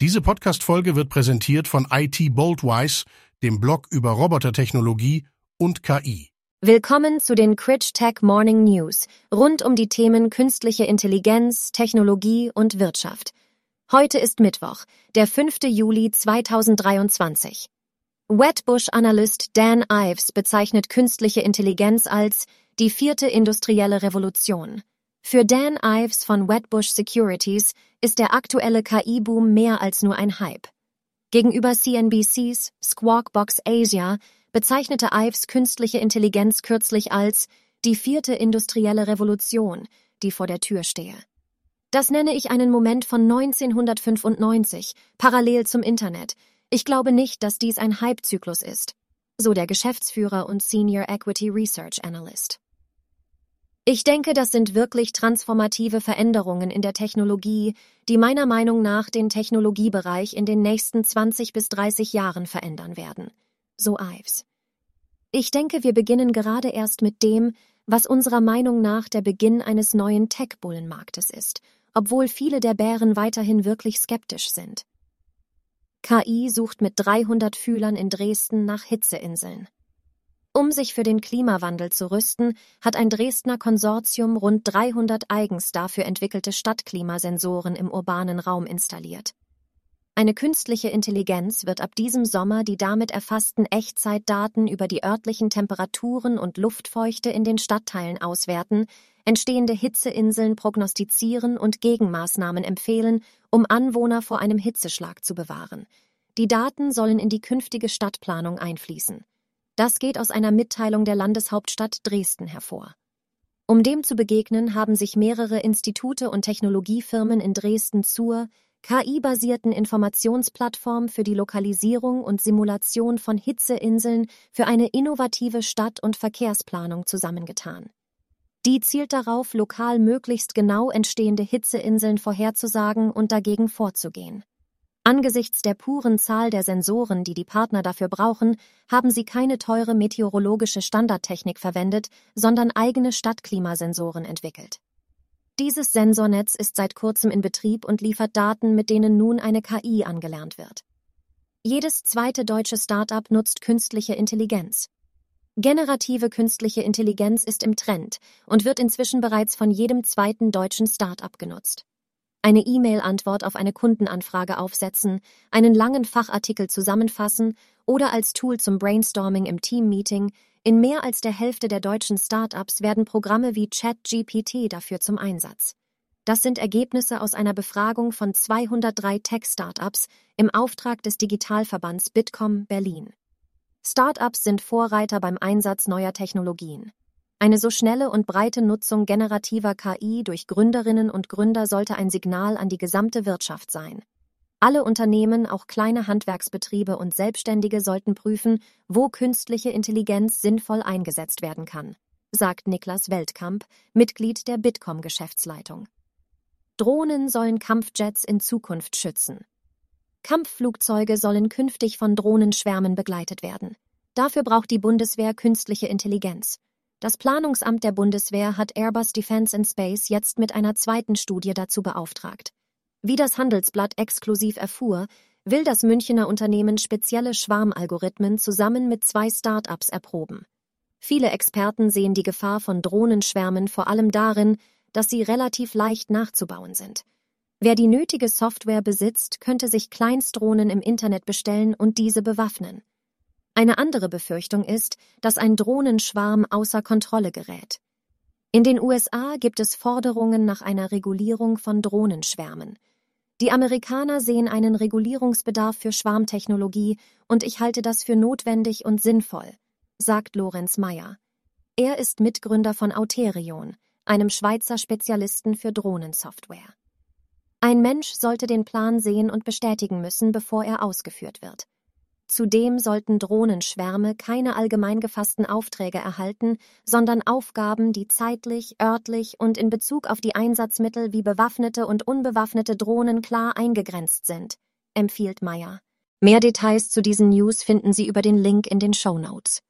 Diese Podcast-Folge wird präsentiert von IT Boldwise, dem Blog über Robotertechnologie und KI. Willkommen zu den Critch Tech Morning News rund um die Themen künstliche Intelligenz, Technologie und Wirtschaft. Heute ist Mittwoch, der 5. Juli 2023. Wetbush-Analyst Dan Ives bezeichnet künstliche Intelligenz als die vierte industrielle Revolution. Für Dan Ives von Wetbush Securities ist der aktuelle KI-Boom mehr als nur ein Hype. Gegenüber CNBCs Squawkbox Asia bezeichnete Ives künstliche Intelligenz kürzlich als die vierte industrielle Revolution, die vor der Tür stehe. Das nenne ich einen Moment von 1995, parallel zum Internet. Ich glaube nicht, dass dies ein Hype-Zyklus ist, so der Geschäftsführer und Senior Equity Research Analyst. Ich denke, das sind wirklich transformative Veränderungen in der Technologie, die meiner Meinung nach den Technologiebereich in den nächsten 20 bis 30 Jahren verändern werden. So Ives. Ich denke, wir beginnen gerade erst mit dem, was unserer Meinung nach der Beginn eines neuen Tech-Bullenmarktes ist, obwohl viele der Bären weiterhin wirklich skeptisch sind. KI sucht mit 300 Fühlern in Dresden nach Hitzeinseln. Um sich für den Klimawandel zu rüsten, hat ein Dresdner Konsortium rund 300 eigens dafür entwickelte Stadtklimasensoren im urbanen Raum installiert. Eine künstliche Intelligenz wird ab diesem Sommer die damit erfassten Echtzeitdaten über die örtlichen Temperaturen und Luftfeuchte in den Stadtteilen auswerten, entstehende Hitzeinseln prognostizieren und Gegenmaßnahmen empfehlen, um Anwohner vor einem Hitzeschlag zu bewahren. Die Daten sollen in die künftige Stadtplanung einfließen. Das geht aus einer Mitteilung der Landeshauptstadt Dresden hervor. Um dem zu begegnen, haben sich mehrere Institute und Technologiefirmen in Dresden zur KI-basierten Informationsplattform für die Lokalisierung und Simulation von Hitzeinseln für eine innovative Stadt- und Verkehrsplanung zusammengetan. Die zielt darauf, lokal möglichst genau entstehende Hitzeinseln vorherzusagen und dagegen vorzugehen. Angesichts der puren Zahl der Sensoren, die die Partner dafür brauchen, haben sie keine teure meteorologische Standardtechnik verwendet, sondern eigene Stadtklimasensoren entwickelt. Dieses Sensornetz ist seit kurzem in Betrieb und liefert Daten, mit denen nun eine KI angelernt wird. Jedes zweite deutsche Start-up nutzt künstliche Intelligenz. Generative künstliche Intelligenz ist im Trend und wird inzwischen bereits von jedem zweiten deutschen Start-up genutzt eine E-Mail-Antwort auf eine Kundenanfrage aufsetzen, einen langen Fachartikel zusammenfassen oder als Tool zum Brainstorming im Team-Meeting, in mehr als der Hälfte der deutschen Startups werden Programme wie ChatGPT dafür zum Einsatz. Das sind Ergebnisse aus einer Befragung von 203 Tech-Startups im Auftrag des Digitalverbands Bitkom Berlin. Startups sind Vorreiter beim Einsatz neuer Technologien. Eine so schnelle und breite Nutzung generativer KI durch Gründerinnen und Gründer sollte ein Signal an die gesamte Wirtschaft sein. Alle Unternehmen, auch kleine Handwerksbetriebe und Selbstständige sollten prüfen, wo künstliche Intelligenz sinnvoll eingesetzt werden kann, sagt Niklas Weltkamp, Mitglied der Bitkom Geschäftsleitung. Drohnen sollen Kampfjets in Zukunft schützen. Kampfflugzeuge sollen künftig von Drohnenschwärmen begleitet werden. Dafür braucht die Bundeswehr künstliche Intelligenz. Das Planungsamt der Bundeswehr hat Airbus Defence and Space jetzt mit einer zweiten Studie dazu beauftragt. Wie das Handelsblatt exklusiv erfuhr, will das Münchener Unternehmen spezielle Schwarmalgorithmen zusammen mit zwei Start-ups erproben. Viele Experten sehen die Gefahr von Drohnenschwärmen vor allem darin, dass sie relativ leicht nachzubauen sind. Wer die nötige Software besitzt, könnte sich Kleinstdrohnen im Internet bestellen und diese bewaffnen. Eine andere Befürchtung ist, dass ein Drohnenschwarm außer Kontrolle gerät. In den USA gibt es Forderungen nach einer Regulierung von Drohnenschwärmen. Die Amerikaner sehen einen Regulierungsbedarf für Schwarmtechnologie und ich halte das für notwendig und sinnvoll, sagt Lorenz Meyer. Er ist Mitgründer von Auterion, einem Schweizer Spezialisten für Drohnensoftware. Ein Mensch sollte den Plan sehen und bestätigen müssen, bevor er ausgeführt wird. Zudem sollten Drohnenschwärme keine allgemein gefassten Aufträge erhalten, sondern Aufgaben, die zeitlich, örtlich und in Bezug auf die Einsatzmittel wie bewaffnete und unbewaffnete Drohnen klar eingegrenzt sind, empfiehlt Meyer. Mehr Details zu diesen News finden Sie über den Link in den Show Notes.